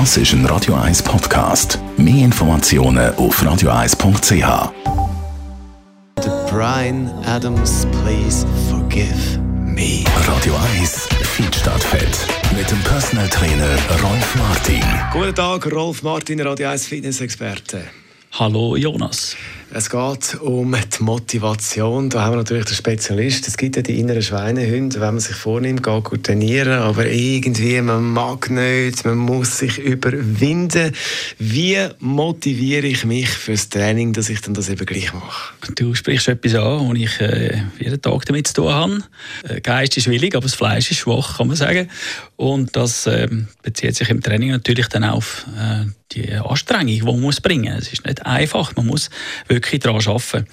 Das ist ein Radio 1 Podcast. Mehr Informationen auf radio1.ch. Brian Adams, please forgive me. Radio 1 Feedstadtfeld. Mit dem Personal Trainer Rolf Martin. Guten Tag, Rolf Martin, Radio 1 Fitness-Experte. Hallo Jonas. Es geht um die Motivation. Da haben wir natürlich den Spezialist. Es gibt ja die inneren Schweinehunde, wenn man sich vornimmt, geht trainieren, aber irgendwie, man mag nicht, man muss sich überwinden. Wie motiviere ich mich fürs Training, dass ich dann das eben gleich mache? Du sprichst etwas an, wo ich äh, jeden Tag damit zu tun habe. Der Geist ist willig, aber das Fleisch ist schwach, kann man sagen. Und das äh, bezieht sich im Training natürlich dann auf äh, die Anstrengung, die man muss bringen muss. Es ist nicht einfach, man muss wirklich daran arbeiten.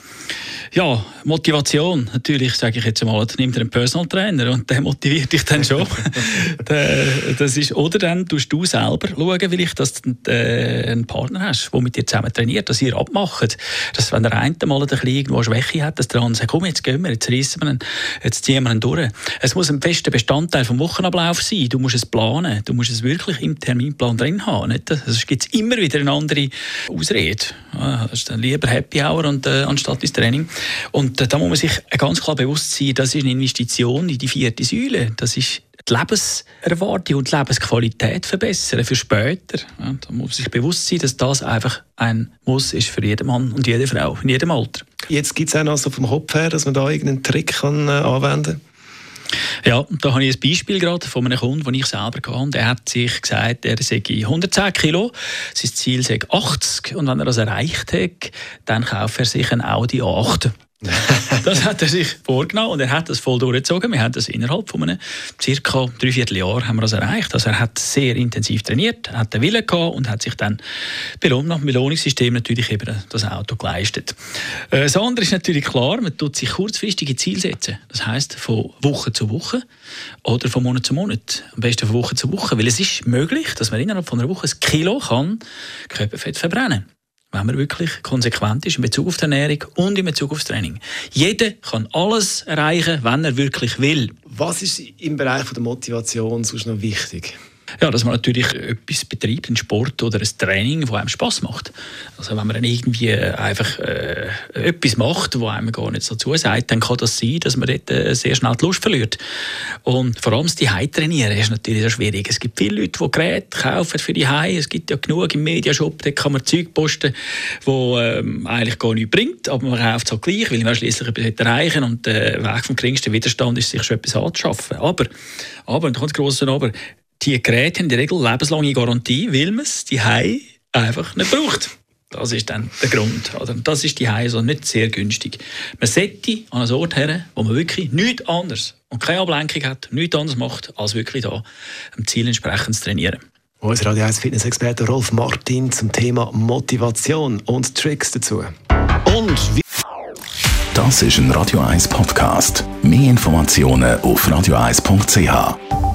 Ja, Motivation, natürlich, sage ich jetzt mal, nimmt einen Personal Trainer und der motiviert dich dann schon. das ist, oder dann tust du selber schauen, vielleicht, dass du äh, einen Partner hast, der mit dir zusammen trainiert, dass ihr abmacht. Dass, wenn der eine mal ein bisschen irgendwo eine Schwäche hat, dass der andere sagt, komm, jetzt gehen wir, jetzt reissen wir ihn, jetzt ziehen wir ihn durch. Es muss ein fester Bestandteil vom Wochenablauf sein. Du musst es planen, du musst es wirklich im Terminplan drin haben. Nicht? Sonst gibt es immer wieder eine andere Ausrede. Das ist dann lieber Happy Hour und, äh, anstatt ins Training. Und äh, da muss man sich ganz klar bewusst sein, das ist eine Investition in die vierte Säule. Das ist die Lebenserwartung und die Lebensqualität verbessern für später. Ja, da muss man sich bewusst sein, dass das einfach ein Muss ist für jeden Mann und jede Frau in jedem Alter. Jetzt gibt es auch noch so vom Kopf her, dass man da irgendeinen Trick kann, äh, anwenden kann? Ja, da habe ich ein Beispiel gerade von einem Kunden, den ich selber hatte. Der hat sich gesagt, er sei 110 Kilo, sein Ziel sei 80 und wenn er das erreicht hat, dann kauft er sich ein Audi A8. das hat er sich vorgenommen und er hat das voll durchgezogen. Wir haben das innerhalb von einem circa dreiviertel Jahr haben wir das erreicht. Also er hat sehr intensiv trainiert, hat den Willen gehabt und hat sich dann belohnt nach dem Belohnungssystem natürlich eben das Auto geleistet. Äh, das andere ist natürlich klar, man tut sich kurzfristige Ziele setzen. Das heißt von Woche zu Woche oder von Monat zu Monat. Am besten von Woche zu Woche, weil es ist möglich, dass man innerhalb von einer Woche ein Kilo kann Körperfett verbrennen kann wenn man wirklich konsequent ist in Bezug auf die Ernährung und in Bezug aufs Training. Jeder kann alles erreichen, wenn er wirklich will. Was ist im Bereich der Motivation sonst noch wichtig? Ja, dass man natürlich etwas betreibt, einen Sport oder ein Training, das einem Spaß macht. Also wenn man dann irgendwie einfach äh, etwas macht, wo einem gar nicht so zusagt, dann kann das sein, dass man dort äh, sehr schnell die Lust verliert. Und vor allem das die trainieren ist natürlich sehr schwierig. Es gibt viele Leute, die Geräte kaufen für die Hause. Es gibt ja genug im Mediashop, da kann man Zeug posten, wo ähm, eigentlich gar nichts bringt, aber man kauft es halt gleich, weil man schließlich etwas erreichen und der äh, Weg vom geringsten Widerstand ist, sich schon etwas anzuschaffen. Aber, aber, und da kommt das grosse Aber, die Geräte haben in der Regel lebenslange Garantie, weil man es die einfach nicht braucht. Das ist dann der Grund. Oder? Das ist die also nicht sehr günstig. Man sollte an einen Ort her, wo man wirklich nichts anderes und keine Ablenkung hat, nichts anderes macht, als wirklich da am Ziel entsprechend zu trainieren. Unser Radio 1 Fitness-Experte Rolf Martin zum Thema Motivation und Tricks dazu. Und wie Das ist ein Radio 1 Podcast. Mehr Informationen auf radio1.ch.